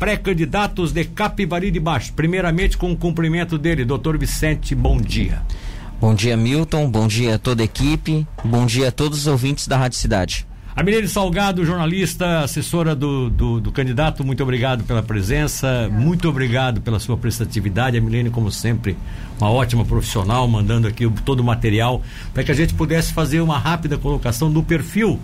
pré-candidatos de Capivari de Baixo. Primeiramente, com o cumprimento dele, doutor Vicente, bom dia. Bom dia, Milton. Bom dia a toda a equipe. Bom dia a todos os ouvintes da Rádio Cidade. A Milene Salgado, jornalista, assessora do, do, do, candidato, muito obrigado pela presença, muito obrigado pela sua prestatividade. A Milene, como sempre, uma ótima profissional, mandando aqui todo o material para que a gente pudesse fazer uma rápida colocação do perfil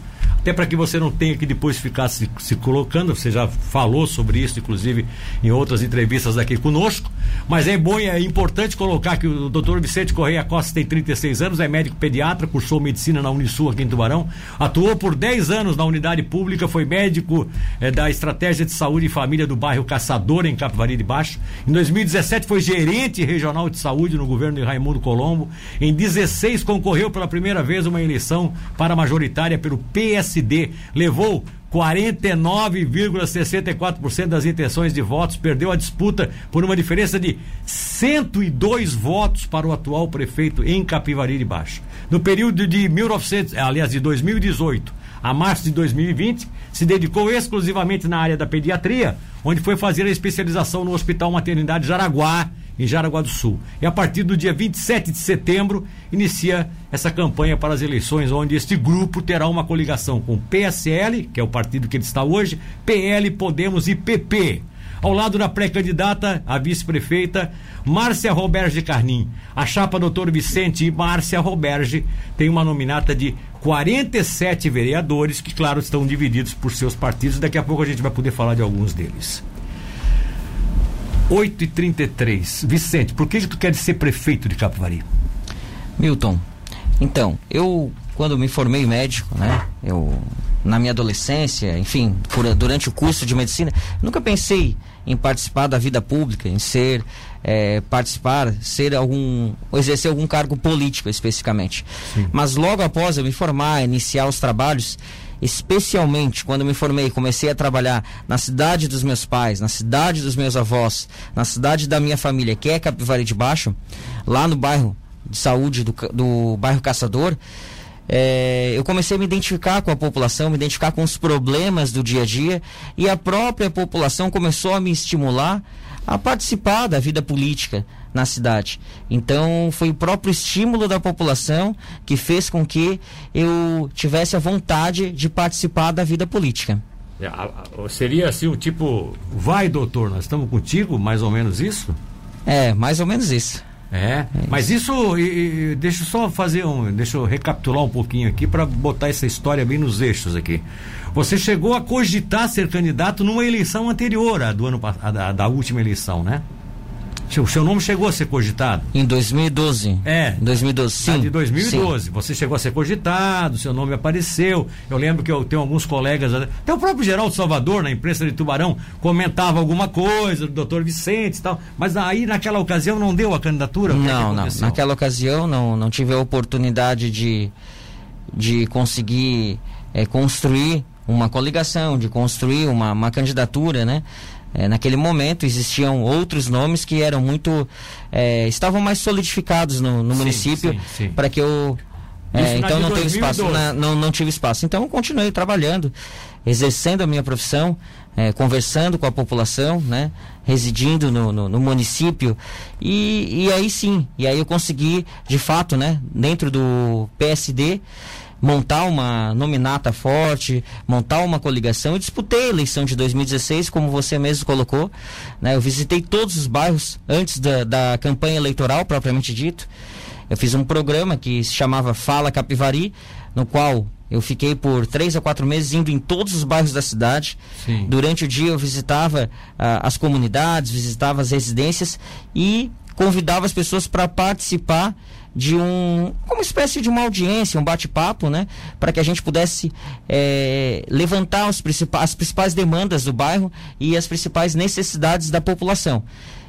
até para que você não tenha que depois ficar se, se colocando, você já falou sobre isso, inclusive, em outras entrevistas aqui conosco, mas é bom e é importante colocar que o doutor Vicente Correia Costa tem 36 anos, é médico pediatra, cursou medicina na Unisul aqui em Tubarão, atuou por 10 anos na unidade pública, foi médico é, da Estratégia de Saúde e Família do bairro Caçador, em Capivari de Baixo. Em 2017 foi gerente regional de saúde no governo de Raimundo Colombo. Em 16 concorreu pela primeira vez uma eleição para majoritária pelo PS PSD levou 49,64% das intenções de votos, perdeu a disputa por uma diferença de 102 votos para o atual prefeito em Capivari de Baixo. No período de 1900, aliás, de 2018 a março de 2020, se dedicou exclusivamente na área da pediatria, onde foi fazer a especialização no Hospital Maternidade Jaraguá, em Jaraguá do Sul. E a partir do dia 27 de setembro, inicia essa campanha para as eleições, onde este grupo terá uma coligação com PSL, que é o partido que ele está hoje, PL, Podemos e PP. Ao lado da pré-candidata, a vice-prefeita Márcia Roberge Carnim. A chapa doutor Vicente e Márcia Roberge tem uma nominata de 47 vereadores, que, claro, estão divididos por seus partidos. Daqui a pouco a gente vai poder falar de alguns deles. 8 e 33 Vicente, por que, que tu quer ser prefeito de Capivari? Milton, então, eu quando me formei médico, né? Eu na minha adolescência, enfim, por, durante o curso de medicina, nunca pensei em participar da vida pública, em ser é, participar, ser algum, exercer algum cargo político especificamente. Sim. Mas logo após eu me formar, iniciar os trabalhos, especialmente quando me formei, comecei a trabalhar na cidade dos meus pais, na cidade dos meus avós, na cidade da minha família, que é Capivari de Baixo, lá no bairro de saúde do, do bairro Caçador, é, eu comecei a me identificar com a população, me identificar com os problemas do dia a dia e a própria população começou a me estimular a participar da vida política na cidade. Então, foi o próprio estímulo da população que fez com que eu tivesse a vontade de participar da vida política. É, seria assim o tipo, vai doutor, nós estamos contigo, mais ou menos isso? É, mais ou menos isso. É, é mas isso, e, e, deixa eu só fazer um, deixa eu recapitular um pouquinho aqui para botar essa história bem nos eixos aqui. Você chegou a cogitar ser candidato numa eleição anterior à do ano à, da última eleição, né? O seu nome chegou a ser cogitado? Em 2012. É. Em 2012, sim. Ah, de 2012. Sim. Você chegou a ser cogitado, seu nome apareceu. Eu lembro que eu tenho alguns colegas, até o próprio Geraldo Salvador, na imprensa de Tubarão, comentava alguma coisa do doutor Vicente e tal. Mas aí, naquela ocasião, não deu a candidatura? Não, não. Naquela ocasião, não, não tive a oportunidade de, de conseguir é, construir uma coligação, de construir uma, uma candidatura, né? É, naquele momento existiam outros nomes que eram muito é, estavam mais solidificados no, no sim, município para que eu é, então não teve espaço na, não, não tive espaço. Então eu continuei trabalhando exercendo a minha profissão é, conversando com a população né residindo no, no, no município. E, e aí sim e aí eu consegui de fato né dentro do PSD montar uma nominata forte, montar uma coligação. Eu disputei a eleição de 2016, como você mesmo colocou. Né? Eu visitei todos os bairros antes da, da campanha eleitoral, propriamente dito. Eu fiz um programa que se chamava Fala Capivari, no qual eu fiquei por três a quatro meses indo em todos os bairros da cidade. Sim. Durante o dia eu visitava ah, as comunidades, visitava as residências e convidava as pessoas para participar de um uma espécie de uma audiência, um bate-papo, né, para que a gente pudesse é, levantar os principais, as principais demandas do bairro e as principais necessidades da população.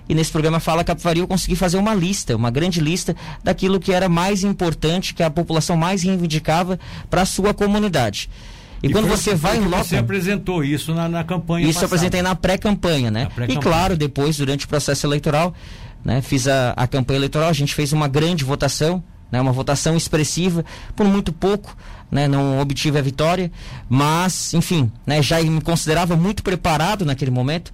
E nesse programa Fala Capivari eu consegui fazer uma lista, uma grande lista daquilo que era mais importante, que a população mais reivindicava para a sua comunidade. E, e quando você vai em loco. Você apresentou isso na, na campanha. Isso eu apresentei na pré-campanha, né? Pré e claro, depois, durante o processo eleitoral, né? Fiz a, a campanha eleitoral, a gente fez uma grande votação, né? Uma votação expressiva, por muito pouco, né? Não obtive a vitória, mas, enfim, né? Já me considerava muito preparado naquele momento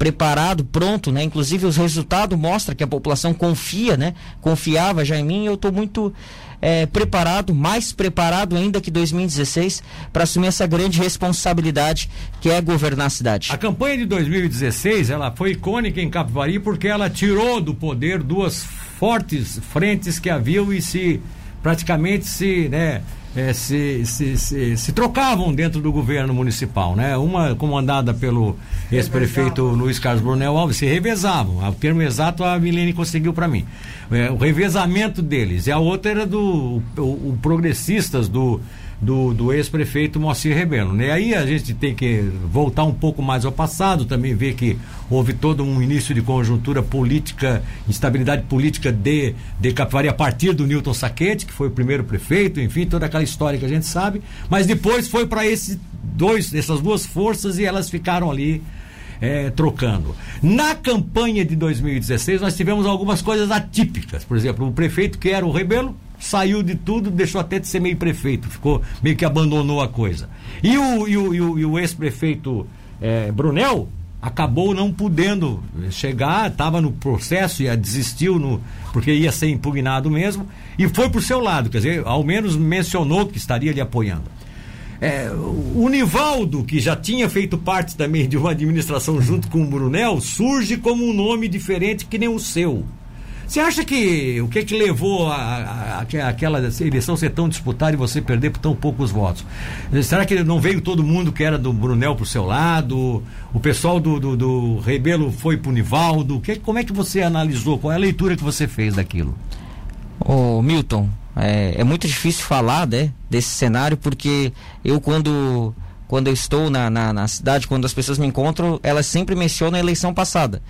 preparado, pronto, né? Inclusive os resultados mostram que a população confia, né? Confiava já em mim. Eu estou muito é, preparado, mais preparado ainda que 2016, para assumir essa grande responsabilidade que é governar a cidade. A campanha de 2016 ela foi icônica em Capivari porque ela tirou do poder duas fortes frentes que haviam e se praticamente se, né, é, se, se, se, se, trocavam dentro do governo municipal, né? Uma comandada pelo ex-prefeito Luiz Carlos Brunel Alves, se revezavam. O termo exato a Milene conseguiu para mim. É, o revezamento deles. E a outra era do o, o progressistas do do, do ex-prefeito Moacir Rebelo. Né? Aí a gente tem que voltar um pouco mais ao passado, também ver que houve todo um início de conjuntura política, instabilidade política de, de Capivari a partir do Newton Saquete, que foi o primeiro prefeito, enfim, toda aquela história que a gente sabe, mas depois foi para esses dois, essas duas forças e elas ficaram ali é, trocando. Na campanha de 2016, nós tivemos algumas coisas atípicas. Por exemplo, o prefeito que era o Rebelo saiu de tudo, deixou até de ser meio prefeito, ficou meio que abandonou a coisa. E o, e o, e o, o ex-prefeito é, Brunel acabou não podendo chegar, estava no processo e desistiu no, porque ia ser impugnado mesmo e foi para o seu lado, quer dizer, ao menos mencionou que estaria lhe apoiando. É, o Nivaldo, que já tinha feito parte também de uma administração junto com o Brunel, surge como um nome diferente que nem o seu. Você acha que o que que levou a, a, a, aquela eleição ser tão disputada e você perder por tão poucos votos? Será que não veio todo mundo que era do Brunel pro seu lado? O pessoal do, do, do Rebelo foi pro Nivaldo? Que, como é que você analisou? Qual é a leitura que você fez daquilo? Ô Milton, é, é muito difícil falar né, desse cenário porque eu quando quando eu estou na, na, na, cidade, quando as pessoas me encontram, elas sempre mencionam a eleição passada.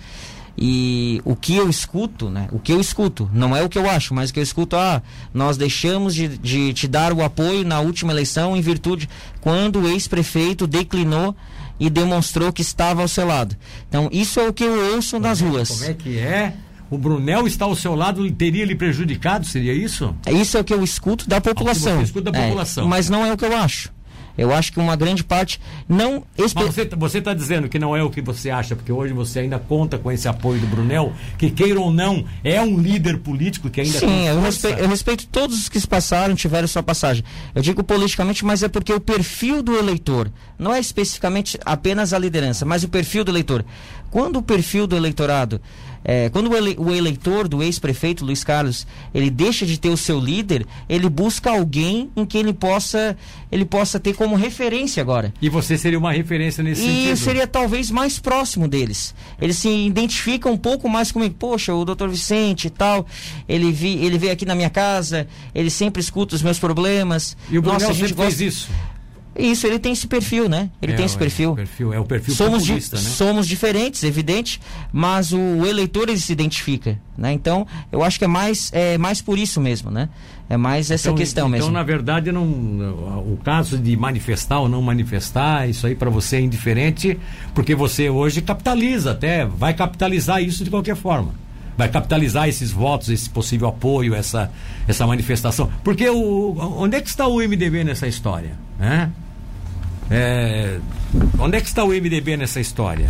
E o que eu escuto, né? O que eu escuto, não é o que eu acho, mas o que eu escuto, ah, nós deixamos de, de te dar o apoio na última eleição em virtude quando o ex-prefeito declinou e demonstrou que estava ao seu lado. Então, isso é o que eu ouço como nas é, ruas. Como é que é? O Brunel está ao seu lado, teria lhe prejudicado? Seria isso? Isso é o que eu escuto da população. Ah, escuta da população. É, mas não é o que eu acho. Eu acho que uma grande parte não. Mas você está dizendo que não é o que você acha, porque hoje você ainda conta com esse apoio do Brunel, que queira ou não, é um líder político que ainda. Sim, eu respeito, eu respeito todos os que se passaram, tiveram sua passagem. Eu digo politicamente, mas é porque o perfil do eleitor, não é especificamente apenas a liderança, mas o perfil do eleitor. Quando o perfil do eleitorado é, quando o, ele, o, eleitor do ex-prefeito Luiz Carlos ele deixa de ter o seu líder, ele busca alguém em que ele possa ele possa ter como referência agora. E você seria uma referência nesse e sentido? E seria talvez mais próximo deles. Eles se identificam um pouco mais comigo. Poxa, o doutor Vicente e tal, ele, vi, ele veio aqui na minha casa, ele sempre escuta os meus problemas. E o Brunel Nossa, a gente gosta... fez isso? Isso, ele tem esse perfil, né? Ele é, tem esse perfil. É, perfil. É o perfil somos di né? Somos diferentes, evidente, mas o eleitor ele se identifica, né? Então, eu acho que é mais, é mais por isso mesmo, né? É mais essa então, questão então, mesmo. Então, na verdade, não, o caso de manifestar ou não manifestar, isso aí para você é indiferente, porque você hoje capitaliza até, vai capitalizar isso de qualquer forma vai capitalizar esses votos, esse possível apoio, essa, essa manifestação. Porque o, onde é que está o MDB nessa história? Né? É, onde é que está o MDB nessa história?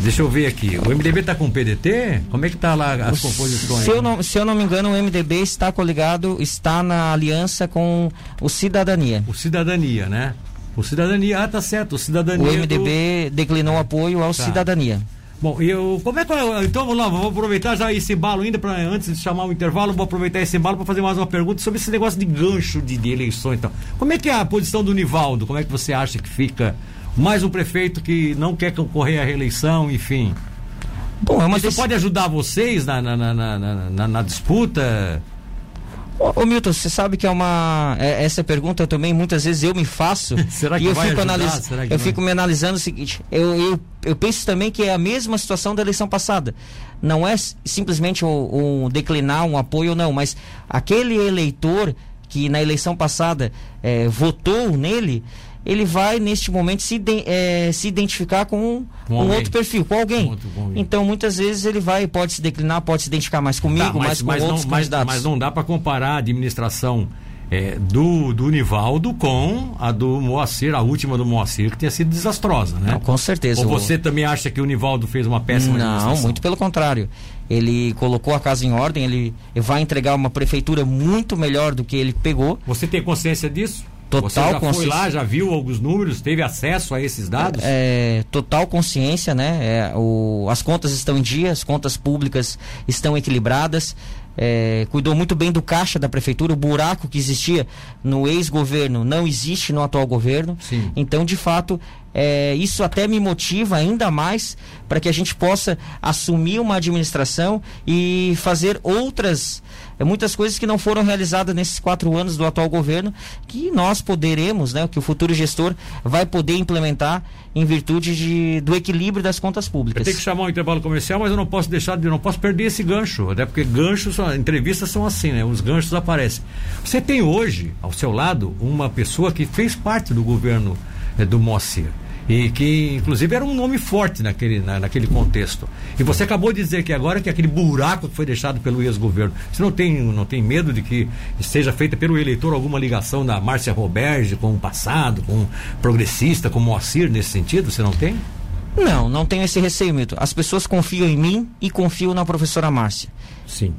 Deixa eu ver aqui. O MDB está com o PDT? Como é que está lá as composições? Se eu, não, se eu não me engano, o MDB está coligado, está na aliança com o Cidadania. O Cidadania, né? O Cidadania, ah, tá certo, o Cidadania. O MDB do... declinou apoio ao tá. Cidadania. Bom, eu, como é que então vamos lá, vou aproveitar já esse embalo ainda para antes de chamar o intervalo, vou aproveitar esse embalo para fazer mais uma pergunta sobre esse negócio de gancho de, de eleições, então. Como é que é a posição do Nivaldo? Como é que você acha que fica mais um prefeito que não quer concorrer à reeleição, enfim? Bom, é Isso desse... pode ajudar vocês na, na, na, na, na disputa? Ô, ô, Milton, você sabe que é uma. É, essa pergunta também muitas vezes eu me faço. Será que e eu vai fico? Analis... Eu fico me analisando o seguinte: eu, eu, eu penso também que é a mesma situação da eleição passada. Não é simplesmente um, um declinar um apoio ou não, mas aquele eleitor que na eleição passada é, votou nele, ele vai neste momento se, de, é, se identificar com um, um outro perfil, com alguém. Com alguém. Então muitas vezes ele vai, pode se declinar, pode se identificar mais comigo, tá, mas, mais com mas outros não, candidatos. Mas, mas não dá para comparar a administração é, do, do Nivaldo com a do Moacir, a última do Moacir, que tinha sido desastrosa, né? Não, com certeza. Ou você o... também acha que o Nivaldo fez uma péssima Não, muito pelo contrário. Ele colocou a casa em ordem, ele vai entregar uma prefeitura muito melhor do que ele pegou. Você tem consciência disso? Total Você já consci... foi lá, já viu alguns números, teve acesso a esses dados? É, total consciência, né? É, o, as contas estão em dia, as contas públicas estão equilibradas. É, cuidou muito bem do caixa da prefeitura, o buraco que existia no ex-governo não existe no atual governo. Sim. Então, de fato, é, isso até me motiva ainda mais para que a gente possa assumir uma administração e fazer outras é, muitas coisas que não foram realizadas nesses quatro anos do atual governo, que nós poderemos, né, que o futuro gestor vai poder implementar em virtude de, do equilíbrio das contas públicas. Eu tenho que chamar um intervalo comercial, mas eu não posso deixar de, não posso perder esse gancho, até porque ganchos, entrevistas são assim, né? Os ganchos aparecem. Você tem hoje ao seu lado uma pessoa que fez parte do governo é, do Moacir e que inclusive era um nome forte naquele, na, naquele contexto. E você acabou de dizer que agora que aquele buraco que foi deixado pelo ex-governo, você não tem, não tem medo de que seja feita pelo eleitor alguma ligação da Márcia Roberge com o passado, com o progressista, com o Moacir nesse sentido? Você não tem? Não, não tenho esse receio, Milton. As pessoas confiam em mim e confiam na professora Márcia. Sim.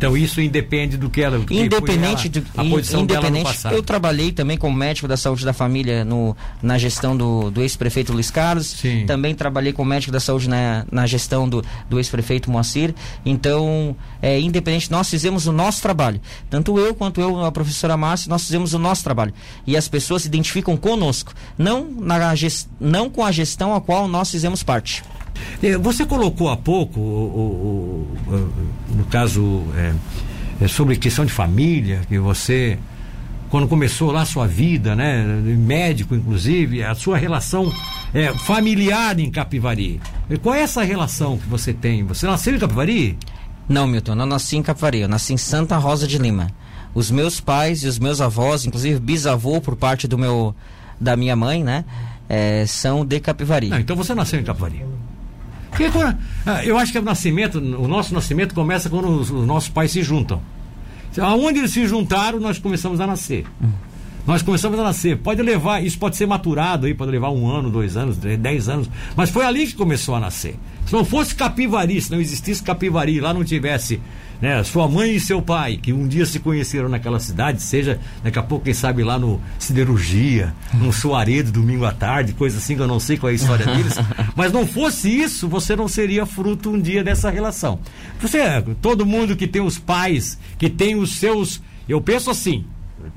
Então isso independe do que ela. Do independente do a posição independente, dela no passado. Eu trabalhei também como médico da saúde da família no, na gestão do, do ex-prefeito Luiz Carlos. Sim. Também trabalhei como médico da saúde na, na gestão do, do ex-prefeito Moacir. Então, é, independente, nós fizemos o nosso trabalho. Tanto eu quanto eu, a professora Márcia, nós fizemos o nosso trabalho. E as pessoas se identificam conosco, não, na não com a gestão a qual nós fizemos parte. É, você colocou há pouco, o, o, o, no caso, é, é sobre questão de família, que você, quando começou lá a sua vida, né, médico inclusive, a sua relação é, familiar em Capivari. Qual é essa relação que você tem? Você nasceu em Capivari? Não, Milton, não nasci em Capivari, eu nasci em Santa Rosa de Lima. Os meus pais e os meus avós, inclusive bisavô por parte do meu da minha mãe, né, é, são de Capivari. Não, então você nasceu em Capivari. Porque ah, eu acho que o nascimento, o nosso nascimento começa quando os, os nossos pais se juntam. Aonde eles se juntaram, nós começamos a nascer. Nós começamos a nascer. Pode levar, isso pode ser maturado aí, pode levar um ano, dois anos, dez anos. Mas foi ali que começou a nascer. Se não fosse Capivari, se não existisse Capivari, lá não tivesse né, sua mãe e seu pai, que um dia se conheceram naquela cidade, seja daqui a pouco, quem sabe, lá no Siderurgia, no Soaredo, domingo à tarde, coisa assim que eu não sei qual é a história deles. Mas não fosse isso, você não seria fruto um dia dessa relação. Você, todo mundo que tem os pais, que tem os seus. Eu penso assim,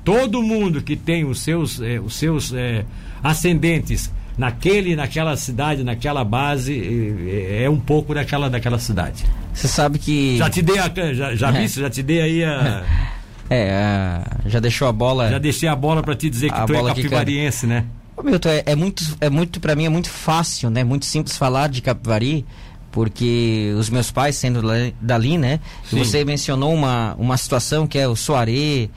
todo mundo que tem os seus, eh, os seus eh, ascendentes naquele, naquela cidade, naquela base, é, é um pouco daquela, daquela cidade. Você sabe que. Já te dei a. Já, já é. vi, já te dei aí a. É, já deixou a bola. Já deixei a bola para te dizer que tu é capivariense, né? Ô, Milton, é, é muito, é muito para mim é muito fácil, né? Muito simples falar de Capivari, porque os meus pais sendo dali, né? Você mencionou uma, uma situação que é o Soaré,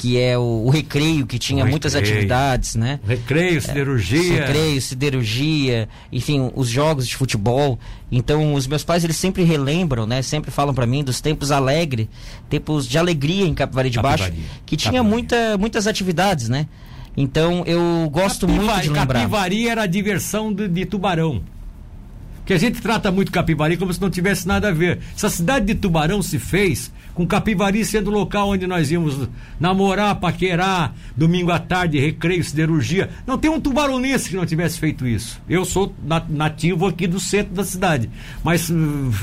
que é o, o recreio, que tinha muitas atividades, né? Recreio, siderurgia. É, recreio, siderurgia, enfim, os jogos de futebol. Então, os meus pais, eles sempre relembram, né? Sempre falam para mim dos tempos alegres, tempos de alegria em Capivari de Baixo, que tinha muita, muitas atividades, né? Então, eu gosto Capivari, muito de lembrar. Capivari era a diversão de, de tubarão que a gente trata muito Capivari como se não tivesse nada a ver. Essa cidade de Tubarão se fez com Capivari sendo o local onde nós íamos namorar, paquerar, domingo à tarde, recreio, siderurgia. Não tem um tubaronense que não tivesse feito isso. Eu sou nativo aqui do centro da cidade, mas uh,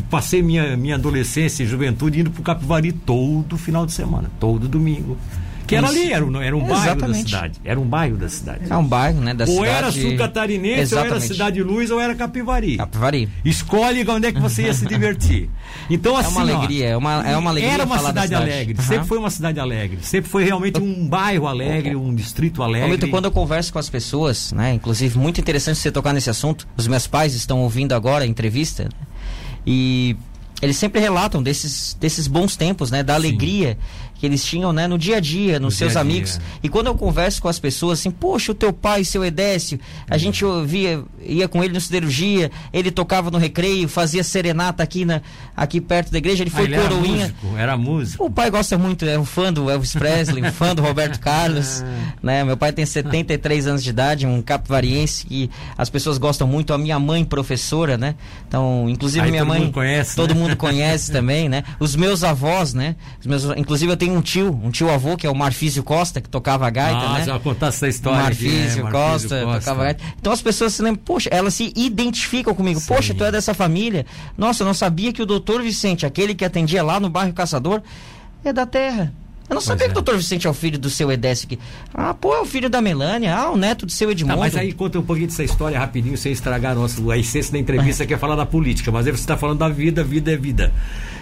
passei minha, minha adolescência e juventude indo para o Capivari todo final de semana, todo domingo. Que era ali, era um, era um bairro da cidade. Era um bairro da cidade. É um bairro, né? Da ou cidade... era sul catarinense, ou era Cidade Luz, ou era Capivari. Capivari. Escolhe onde é que você ia se divertir. Então, assim. É uma assim, alegria, ó, é, uma, é uma alegria. Era uma cidade, cidade, alegre, uhum. sempre foi uma cidade alegre. Sempre foi realmente um bairro alegre, um distrito alegre. Momento, quando eu converso com as pessoas, né? Inclusive, muito interessante você tocar nesse assunto. Os meus pais estão ouvindo agora a entrevista. Né, e eles sempre relatam desses, desses bons tempos, né? Da alegria que eles tinham, né, no dia a dia, nos No seus dia dia. amigos. E quando eu converso com as pessoas assim, poxa, o teu pai, seu Edécio, a gente ouvia, ia com ele no siderurgia, ele tocava no recreio, fazia serenata aqui na aqui perto da igreja, ele Ah, foi ele era coroinha. músico, era músico. O pai gosta muito, é um fã do Elvis Presley, um fã do Roberto Carlos, né? Meu pai tem 73 anos de idade, um capivariense que as pessoas gostam muito, a minha mãe professora, né? Então, inclusive Aí minha todo mãe mundo conhece, todo né? mundo conhece também, né? Os meus avós, né? Os meus, inclusive eu tenho um tio, um tio avô que é o Marfísio Costa, que tocava gaita, ah, né? já contar essa história. aqui, Marfísio, né? Costa, tocava gaita. Então as pessoas se lembram, poxa, elas se identificam comigo. Sim. Poxa, tu é dessa família. Nossa, eu não sabia que o doutor Vicente, aquele que atendia lá no bairro Caçador, é da terra. Eu não sabia é. que o doutor Vicente é o filho do seu aqui. Ah, pô, é o filho da Melânia. Ah, o neto do seu Tá, Edmundo. mas aí conta um pouquinho dessa história rapidinho, sem estragar a, nossa, a essência da entrevista, que é falar da política. Mas aí você está falando da vida, vida é vida.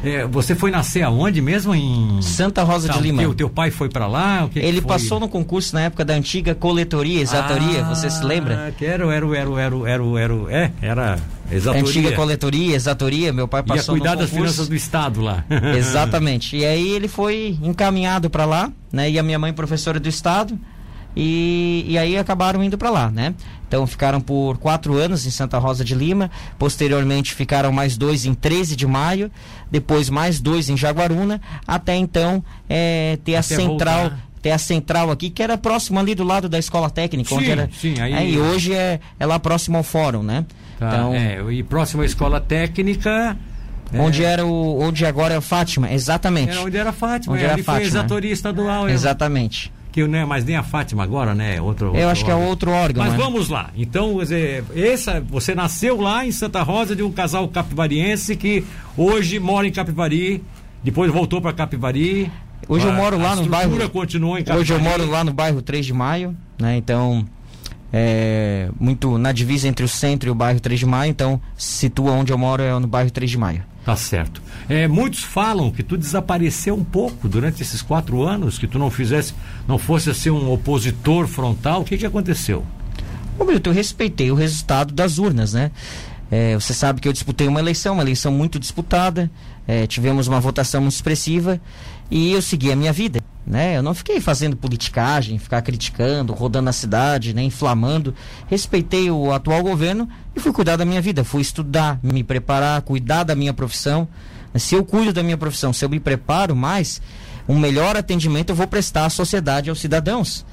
É, você foi nascer aonde mesmo? Em Santa Rosa Tá, de Lima. O teu, teu pai foi para lá? Que que Ele foi? passou no concurso na época da antiga coletoria, exatoria, você se lembra? Ah, Que era, era, era, era, era, era, é, era exatoria. Antiga coletoria, exatoria, meu pai Ia passou cuidar no das finanças do Estado lá. Exatamente. E aí ele foi encaminhado para lá, né? E a minha mãe professora do estado. E, e aí acabaram indo para lá, né? Então ficaram por quatro anos em Santa Rosa de Lima. Posteriormente ficaram mais dois em 13 de maio. Depois mais dois em Jaguaruna. Até então é, ter a Até central. voltar. A central aqui, que era próximo ali do lado da escola técnica, onde Sim, era. sim, aí- e hoje é, é lá próximo ao fórum, né? Tá, então, é, e próxima à escola técnica. é, onde era o. Onde agora é o Fátima, exatamente. Era onde era a Fátima, Onde é, era ali a foi Fátima. exatoria estadual. é, Exatamente. Que não é mais nem a Fátima agora, né? Outro, Eu outro acho que é órgão. outro órgão. Mas né? vamos lá. Então, essa, você nasceu lá em Santa Rosa de um casal capivariense que hoje mora em Capivari, depois voltou para Capivari. Hoje eu moro lá no bairro- continuou em Capivari. Hoje eu moro lá no bairro 3 de Maio, né? Então, é muito na divisa entre o centro e o bairro 3 de Maio, então situa onde eu moro é no bairro 3 de Maio. Tá certo. É, muitos falam que tu desapareceu um pouco durante esses quatro anos, que tu não fizesse, não fosse ser um opositor frontal. O que que aconteceu? Ô, Milton, eu respeitei o resultado das urnas, né? É, você sabe que eu disputei uma eleição, uma eleição muito disputada, é, tivemos uma votação muito expressiva e eu segui a minha vida, né? Eu não fiquei fazendo politicagem, ficar criticando, rodando a cidade, né? Inflamando. Respeitei o atual governo e fui cuidar da minha vida, fui estudar, me preparar, cuidar da minha profissão. Se eu cuido da minha profissão, se eu me preparo mais, um melhor atendimento eu vou prestar à sociedade, aos cidadãos.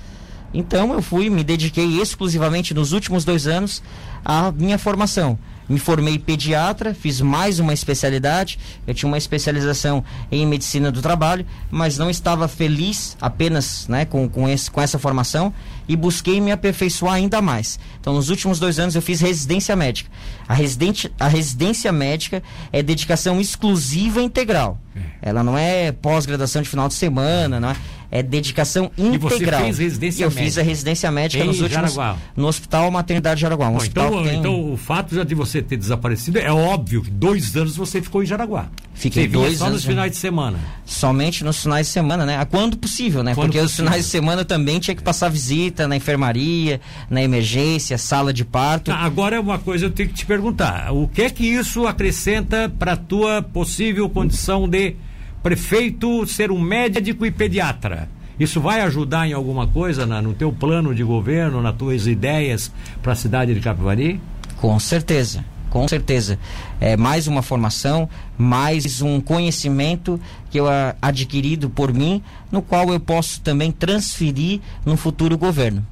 Então eu fui, me dediquei exclusivamente nos últimos dois anos à minha formação. Me formei pediatra, fiz mais uma especialidade. Eu tinha uma especialização em medicina do trabalho, mas não estava feliz apenas né, com, com, esse, com essa formação e busquei me aperfeiçoar ainda mais. Então, nos últimos dois anos, eu fiz residência médica. A, residente, a residência médica é dedicação exclusiva e integral. Ela não é pós-graduação de final de semana, não é? É dedicação E você integral. fez residência eu médica? fiz a residência médica Em nos últimos Jaraguá? no Hospital Maternidade Jaraguá, um Bom, então, tem... então o fato já de você ter desaparecido é óbvio que dois anos você ficou em Jaraguá. Fiquei você dois só anos nos finais de semana. somente nos finais de semana, né? A quando possível, né? Quando Porque os possível. finais de semana também tinha que passar visita na enfermaria, na emergência, sala de parto. Tá, agora é uma coisa eu tenho que te perguntar. O que é que isso acrescenta para tua possível condição de prefeito ser um médico e pediatra? Isso vai ajudar em alguma coisa na- no teu plano de governo, nas tuas ideias para a cidade de Capivari? Com certeza, com certeza. É mais uma formação, mais um conhecimento que eu adquirido por mim, no qual eu posso também transferir no futuro governo.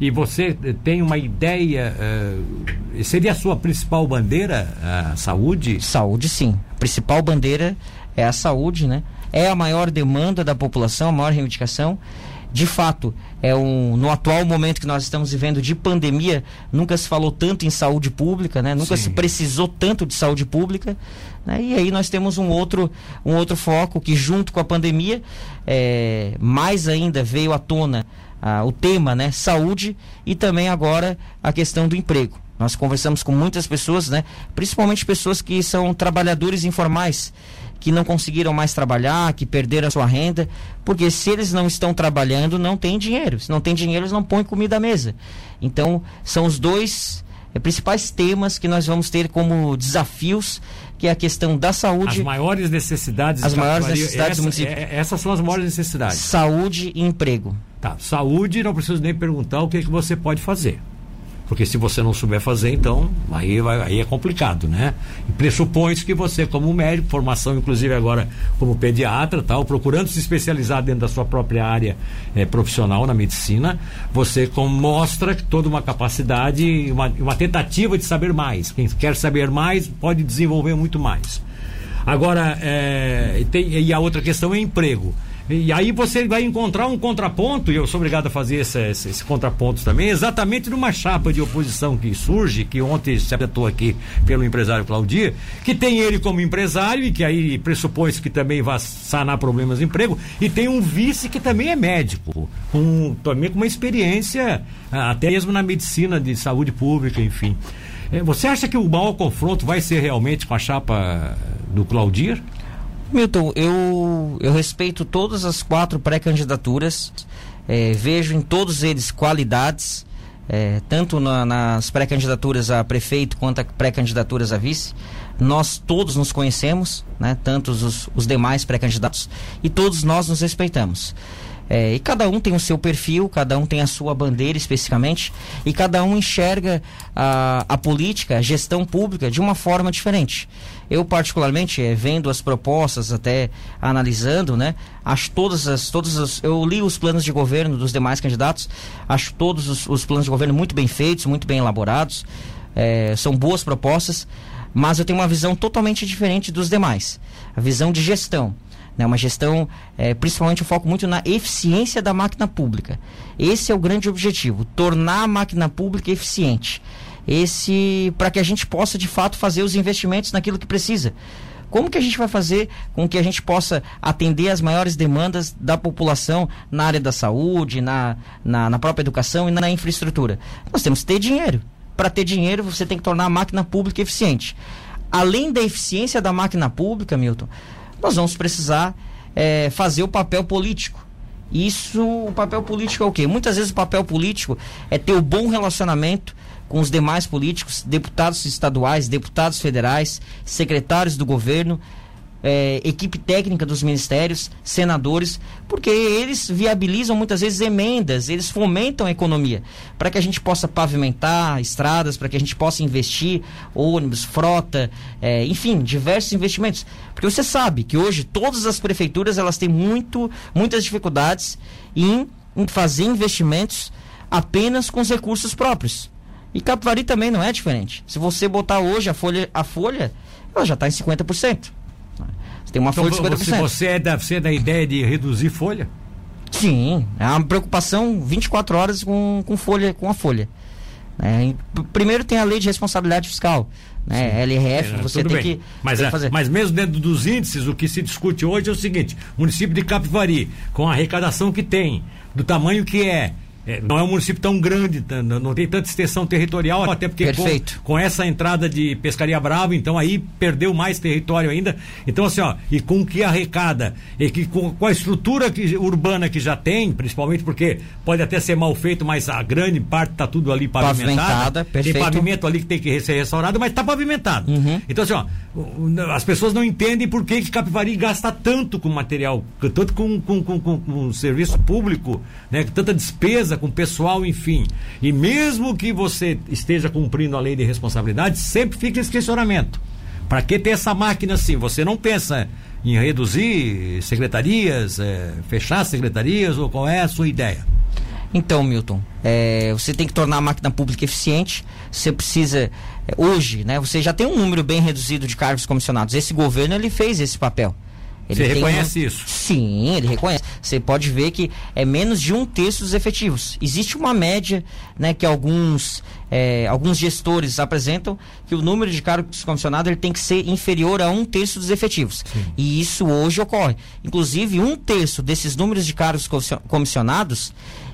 E você eh, tem uma ideia, eh, seria a sua principal bandeira a saúde? Saúde, sim. A principal bandeira é a saúde, né? É a maior demanda da população, a maior reivindicação. De fato, é um, no atual momento que nós estamos vivendo de pandemia, nunca se falou tanto em saúde pública, né? Nunca Sim. se precisou tanto de saúde pública. né? E aí nós temos um outro, um outro foco que, junto com a pandemia, é, mais ainda veio à tona ah, o tema, né? Saúde e também agora a questão do emprego. Nós conversamos com muitas pessoas, né? Principalmente pessoas que são trabalhadores informais, que não conseguiram mais trabalhar, que perderam a sua renda, porque se eles não estão trabalhando, não tem dinheiro. Se não tem dinheiro, eles não põem comida à mesa. Então, são os dois é, principais temas que nós vamos ter como desafios, que é a questão da saúde. As maiores necessidades. As maiores necessidades essa, do município. É, essas são as maiores necessidades. Saúde e emprego. Tá, saúde, não preciso nem perguntar o que, é que você pode fazer. Porque se você não souber fazer, então aí, vai, aí é complicado, né? E pressupõe-se que você, como médico, formação inclusive agora como pediatra, tal, procurando se especializar dentro da sua própria área eh, profissional na medicina, você com, mostra toda uma capacidade, uma, uma tentativa de saber mais. Quem quer saber mais pode desenvolver muito mais. Agora, eh, tem, e a outra questão é emprego. E aí você vai encontrar um contraponto, e eu sou obrigado a fazer esse, esse, esse contraponto também, exatamente numa chapa de oposição que surge, que ontem se apresentou aqui pelo empresário Claudir, que tem ele como empresário, e que aí pressupõe que também vai sanar problemas de emprego, e tem um vice que também é médico, também com uma experiência, até mesmo na medicina de saúde pública, enfim. É, você acha que o maior confronto vai ser realmente com a chapa do Claudir? Milton, eu, eu respeito todas as quatro pré-candidaturas, é, vejo em todos eles qualidades, é, tanto na, nas pré-candidaturas a prefeito quanto a pré-candidaturas a vice. Nós todos nos conhecemos, né, tanto os, os demais pré-candidatos, e todos nós nos respeitamos. É, e cada um tem o seu perfil, cada um tem a sua bandeira especificamente, e cada um enxerga a, a política, a gestão pública de uma forma diferente. Eu, particularmente, é, vendo as propostas, até analisando, né, acho todas as, todas as. Eu li os planos de governo dos demais candidatos, acho todos os, os planos de governo muito bem feitos, muito bem elaborados, é, são boas propostas, mas eu tenho uma visão totalmente diferente dos demais a visão de gestão né? Uma gestão, é, principalmente eu foco muito na eficiência da máquina pública. Esse é o grande objetivo, tornar a máquina pública eficiente. Esse para que a gente possa de fato fazer os investimentos naquilo que precisa. Como que a gente vai fazer com que a gente possa atender as maiores demandas da população na área da saúde, na, na, na própria educação e na infraestrutura? Nós temos que ter dinheiro. Para ter dinheiro, você tem que tornar a máquina pública eficiente. Além da eficiência da máquina pública, Milton, nós vamos precisar é, fazer o papel político. Isso, o papel político é o quê? Muitas vezes o papel político é ter o bom relacionamento com os demais políticos, deputados estaduais, deputados federais, secretários do governo, é, equipe técnica dos ministérios, senadores, porque eles viabilizam muitas vezes emendas, eles fomentam a economia, para que a gente possa pavimentar estradas, para que a gente possa investir ônibus, frota, é, enfim, diversos investimentos. Porque você sabe que hoje todas as prefeituras elas têm muito, muitas dificuldades em, em fazer investimentos apenas com os recursos próprios. E Capivari também não é diferente. Se você botar hoje a folha, a folha, ela já está em 50%. Tem uma então, folha de 50%. Você, você, é da, você é da ideia de reduzir folha? Sim, é uma preocupação 24 horas com, com folha, com a folha. É, primeiro tem a lei de responsabilidade fiscal. Né? LRF, é, você tem bem. que, mas, tem que fazer. Mas mesmo dentro dos índices, o que se discute hoje é o seguinte: município de Capivari, com a arrecadação que tem, do tamanho que é, é, não é um município tão grande, não tem tanta extensão territorial, até porque com, com, essa entrada de pescaria brava, então aí perdeu mais território ainda. Então, assim, ó, e com que arrecada, e que, com, com a estrutura que, urbana que já tem, principalmente porque pode até ser mal feito, mas a grande parte está tudo ali pavimentada. Tem pavimento ali que tem que ser restaurado, mas está pavimentado. Uhum. Então, assim, ó, as pessoas não entendem por que, que Capivari gasta tanto com material, tanto com, com, com, com, com serviço público, né, tanta despesa com pessoal, enfim. E mesmo que você esteja cumprindo a lei de responsabilidade, sempre fica esse questionamento. Para que ter essa máquina assim? Você não pensa em reduzir secretarias, é, fechar secretarias, ou qual é a sua ideia? Então, Milton, é, você tem que tornar a máquina pública eficiente. Você precisa é, hoje, né? Você já tem um número bem reduzido de cargos comissionados. Esse governo ele fez esse papel. Ele Você reconhece um... isso? Sim, ele reconhece. Você pode ver que é menos de um terço dos efetivos. Existe uma média, né, que alguns, é, alguns gestores apresentam que o número de cargos comissionados ele tem que ser inferior a um terço dos efetivos. Sim. E isso hoje ocorre. Inclusive, um terço desses números de cargos comissionados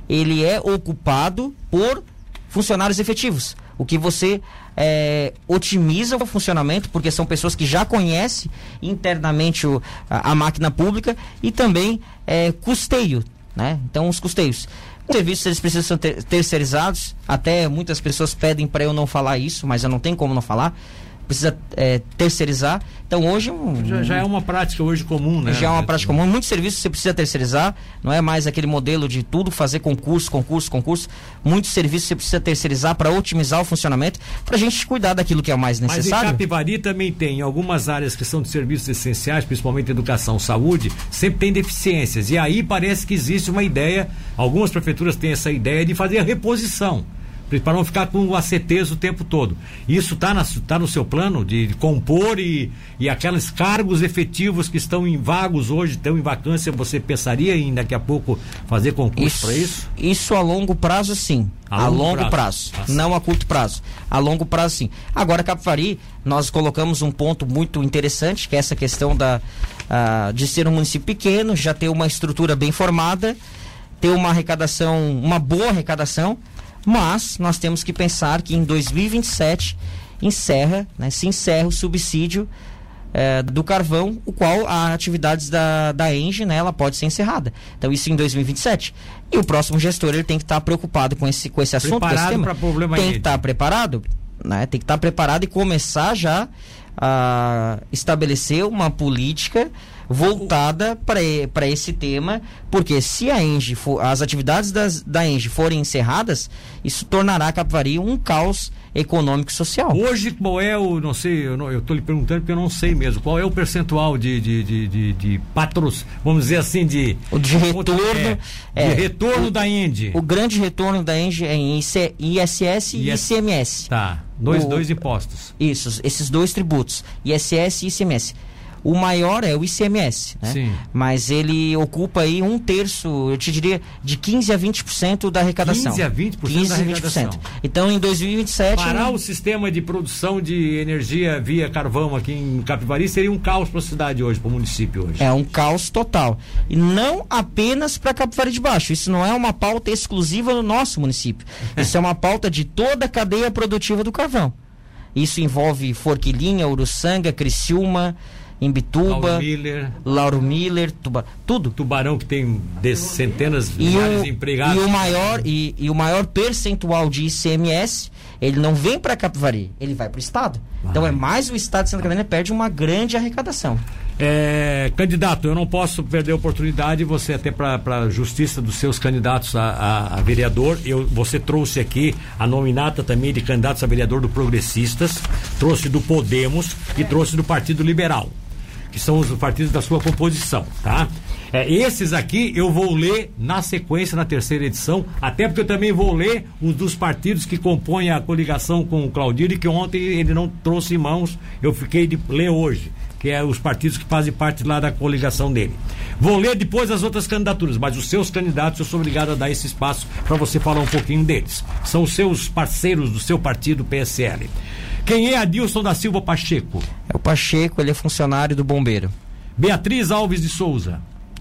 ele é ocupado por funcionários efetivos. O que você é, otimiza o funcionamento, porque são pessoas que já conhecem internamente o, a, a, máquina pública e também é, custeio, né? Então, os custeios. Os serviços eles precisam ser ter terceirizados. Até muitas pessoas pedem para eu não falar isso, mas eu não tenho como não falar precisa é, terceirizar. Então hoje um, já, já, é uma prática hoje comum, né? Já é uma prática comum. Muitos serviços você precisa terceirizar. Não é mais aquele modelo de tudo fazer concurso, concurso, concurso. Muitos serviços você precisa terceirizar para otimizar o funcionamento, para a gente cuidar daquilo que é mais necessário. Mas em Capivari também tem algumas áreas que são de serviços essenciais, principalmente educação, saúde, sempre tem deficiências. E aí parece que existe uma ideia, algumas prefeituras têm essa ideia de fazer a reposição para não ficar com o ACTs o tempo todo. Isso está tá no seu plano de, de, compor e, e aqueles cargos efetivos que estão em vagos hoje, estão em vacância, você pensaria em daqui a pouco fazer concurso para isso? Isso a longo prazo sim. A, a longo, longo, prazo, prazo. não a curto prazo. A longo prazo sim. Agora, Capivari, nós colocamos um ponto muito interessante, que é essa questão da, uh, de ser um município pequeno, já ter uma estrutura bem formada, ter uma arrecadação, uma boa arrecadação, mas nós temos que pensar que em 2027 encerra, né, se encerra o subsídio é, do carvão, o qual a atividades da, da Engie, né, ela pode ser encerrada. Então isso em 2027. E o próximo gestor ele tem que estar tá preocupado com esse, com esse assunto. Preparado para problema Tem que estar tá preparado, né? Tem que estar tá preparado e começar já a estabelecer uma política voltada para esse tema, porque se a Engie for, as atividades das, da Engie forem encerradas, isso tornará Capivari um caos econômico e social. Hoje, qual é o, não sei, eu estou lhe perguntando porque eu não sei mesmo, qual é o percentual de, de, de, de, de patros, vamos dizer assim, de... O de retorno... É, de retorno o, da Engie. O grande retorno da Engie é em IC, ISS e IS, ICMS. Tá, dois, o, dois impostos. Isso, esses dois tributos, ISS e ICMS. O maior é o ICMS, né? Sim. Mas ele ocupa aí um terço, eu te diria, de 15 a 20% da arrecadação. 15 a 20%, 15 a 20%. Então, em 2027... Parar o sistema de produção de energia via carvão aqui em Capivari seria um caos para a cidade hoje, para o município hoje. É um caos total. E não apenas para Capivari de Baixo. Isso não é uma pauta exclusiva do nosso município. Isso é uma pauta de toda a cadeia produtiva do carvão. Isso envolve Forquilinha, Uruçanga, Criciúma, em Bituba, Lauro Miller, Lauro Miller tuba, tudo. Tubarão que tem de centenas de empregados. E o maior e, e, o maior percentual de ICMS, ele não vem para Capivari, ele vai para o estado. Vai. Então é mais o estado de Santa Catarina perde uma grande arrecadação. É, candidato, eu não posso perder a oportunidade, você até para a justiça dos seus candidatos a, a, a, vereador, eu, você trouxe aqui a nominata também de candidatos a vereador do Progressistas, trouxe do Podemos e trouxe do Partido Liberal que são os partidos da sua composição, tá? É, esses aqui eu vou ler na sequência, na terceira edição, até porque eu também vou ler os dos partidos que compõem a coligação com o Claudir que ontem ele não trouxe em mãos, eu fiquei de ler hoje, que é os partidos que fazem parte lá da coligação dele. Vou ler depois as outras candidaturas, mas os seus candidatos eu sou obrigado a dar esse espaço para você falar um pouquinho deles. São os seus parceiros do seu partido PSL. Quem é Adilson da Silva Pacheco? É o Pacheco, ele é funcionário do bombeiro. Beatriz Alves de Souza.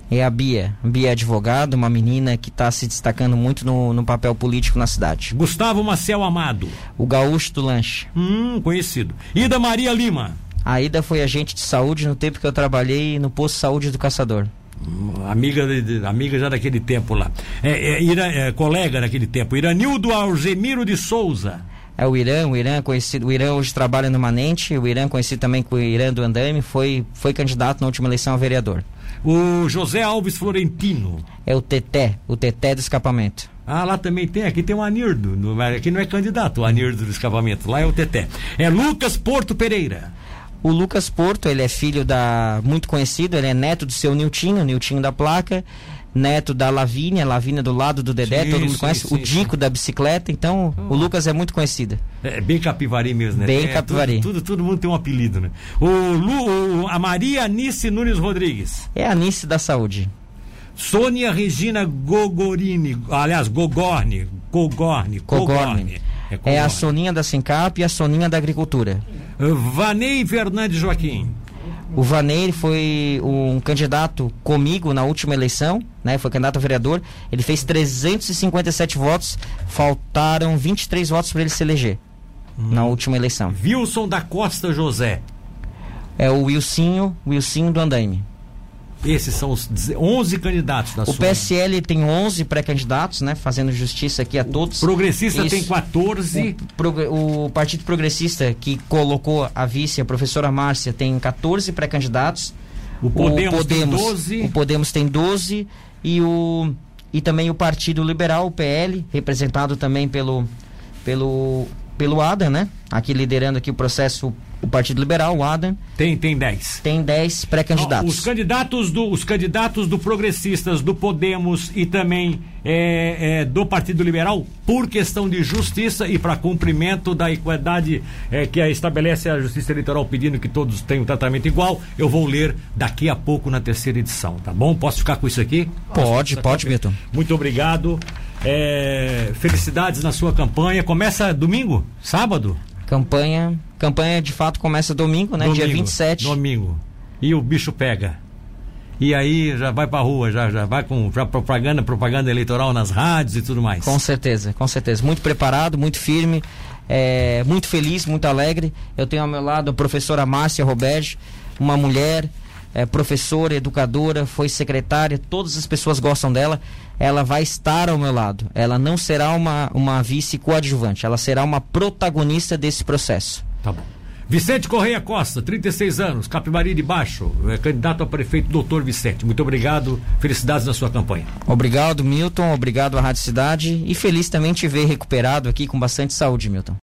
É a Bia. Bia é advogada, uma menina que está se destacando muito no, no, papel político na cidade. Gustavo Maciel Amado. O gaúcho do lanche. Hum, conhecido. Ida Maria Lima. A Ida foi agente de saúde no tempo que eu trabalhei no posto de saúde do Caçador. Hum, amiga, amiga já daquele tempo lá. É, é, é colega daquele tempo. Iranildo Algemiro de Souza é o Irã, o Irã conhecido, o Irã hoje trabalha no Manente, o Irã conhecido também com o Irã do Andaime, foi, foi candidato na última eleição a vereador. O José Alves Florentino. É o Teté, o Teté do escapamento. Ah, lá também tem, aqui tem o Anirdo, no, aqui não é candidato, o Anirdo do escapamento, lá é o Teté. É Lucas Porto Pereira. O Lucas Porto, ele é filho da, muito conhecido, ele é neto do seu Niltinho, Niltinho da placa, neto da Lavínia, Lavínia do lado do Dedé, sim, todo mundo sim, conhece, sim, o Dico da bicicleta, então o Lucas é muito conhecido. É bem capivari mesmo, né? Bem é, capivari. Tudo, tudo, todo mundo tem um apelido, né? O, Lu, a Maria Anice Nunes Rodrigues. É a Anice da Saúde. Sônia Regina Gogorini, aliás, Gogorni, Gogorni, Gogorni. É, é a Soninha da Sincap e a Soninha da Agricultura. Vanei Fernandes Joaquim. O Vanei foi um candidato comigo na última eleição, né? Foi candidato a vereador. Ele fez 357 votos, faltaram 23 votos para ele se eleger hum. na última eleição. Wilson da Costa José. É o Wilsinho, Wilsinho do Andaime. Esses são os 11 candidatos da o sua. O PSL tem 11 pré-candidatos, né? Fazendo justiça aqui a todos. O progressista Isso. tem 14. O, o, Partido Progressista, que colocou a vice, a professora Márcia, tem 14 pré-candidatos. O Podemos, o Podemos tem 12. O Podemos tem 12. E, o, e também o Partido Liberal, o PL, representado também pelo, pelo, pelo ADA, né? Aqui liderando aqui o processo o Partido Liberal, o Adam. Tem, tem 10. Tem 10 pré-candidatos. Os candidatos do, os candidatos do Progressistas, do Podemos e também é, é, do Partido Liberal, por questão de justiça e para cumprimento da equidade é, que estabelece a Justiça Eleitoral pedindo que todos tenham tratamento igual, eu vou ler daqui a pouco na terceira edição, tá bom? Posso ficar com isso aqui? Pode, pode, Beto. Muito obrigado. É, felicidades na sua campanha. Começa domingo? Sábado? Campanha, campanha de fato começa domingo, né? Domingo, Dia 27. Domingo. E o bicho pega. E aí já vai pra rua, já, já vai com já propaganda, propaganda eleitoral nas rádios e tudo mais. Com certeza, com certeza. Muito preparado, muito firme, é, muito feliz, muito alegre. Eu tenho ao meu lado a professora Márcia Roberge, uma mulher, é, professora, educadora, foi secretária, todas as pessoas gostam dela ela vai estar ao meu lado. Ela não será uma, uma vice coadjuvante, ela será uma protagonista desse processo. Tá bom. Vicente Correia Costa, 36 anos, Capibari de Baixo, é candidato a prefeito, doutor Vicente. Muito obrigado, felicidades na sua campanha. Obrigado, Milton, obrigado à Rádio Cidade e feliz também te ver recuperado aqui com bastante saúde, Milton.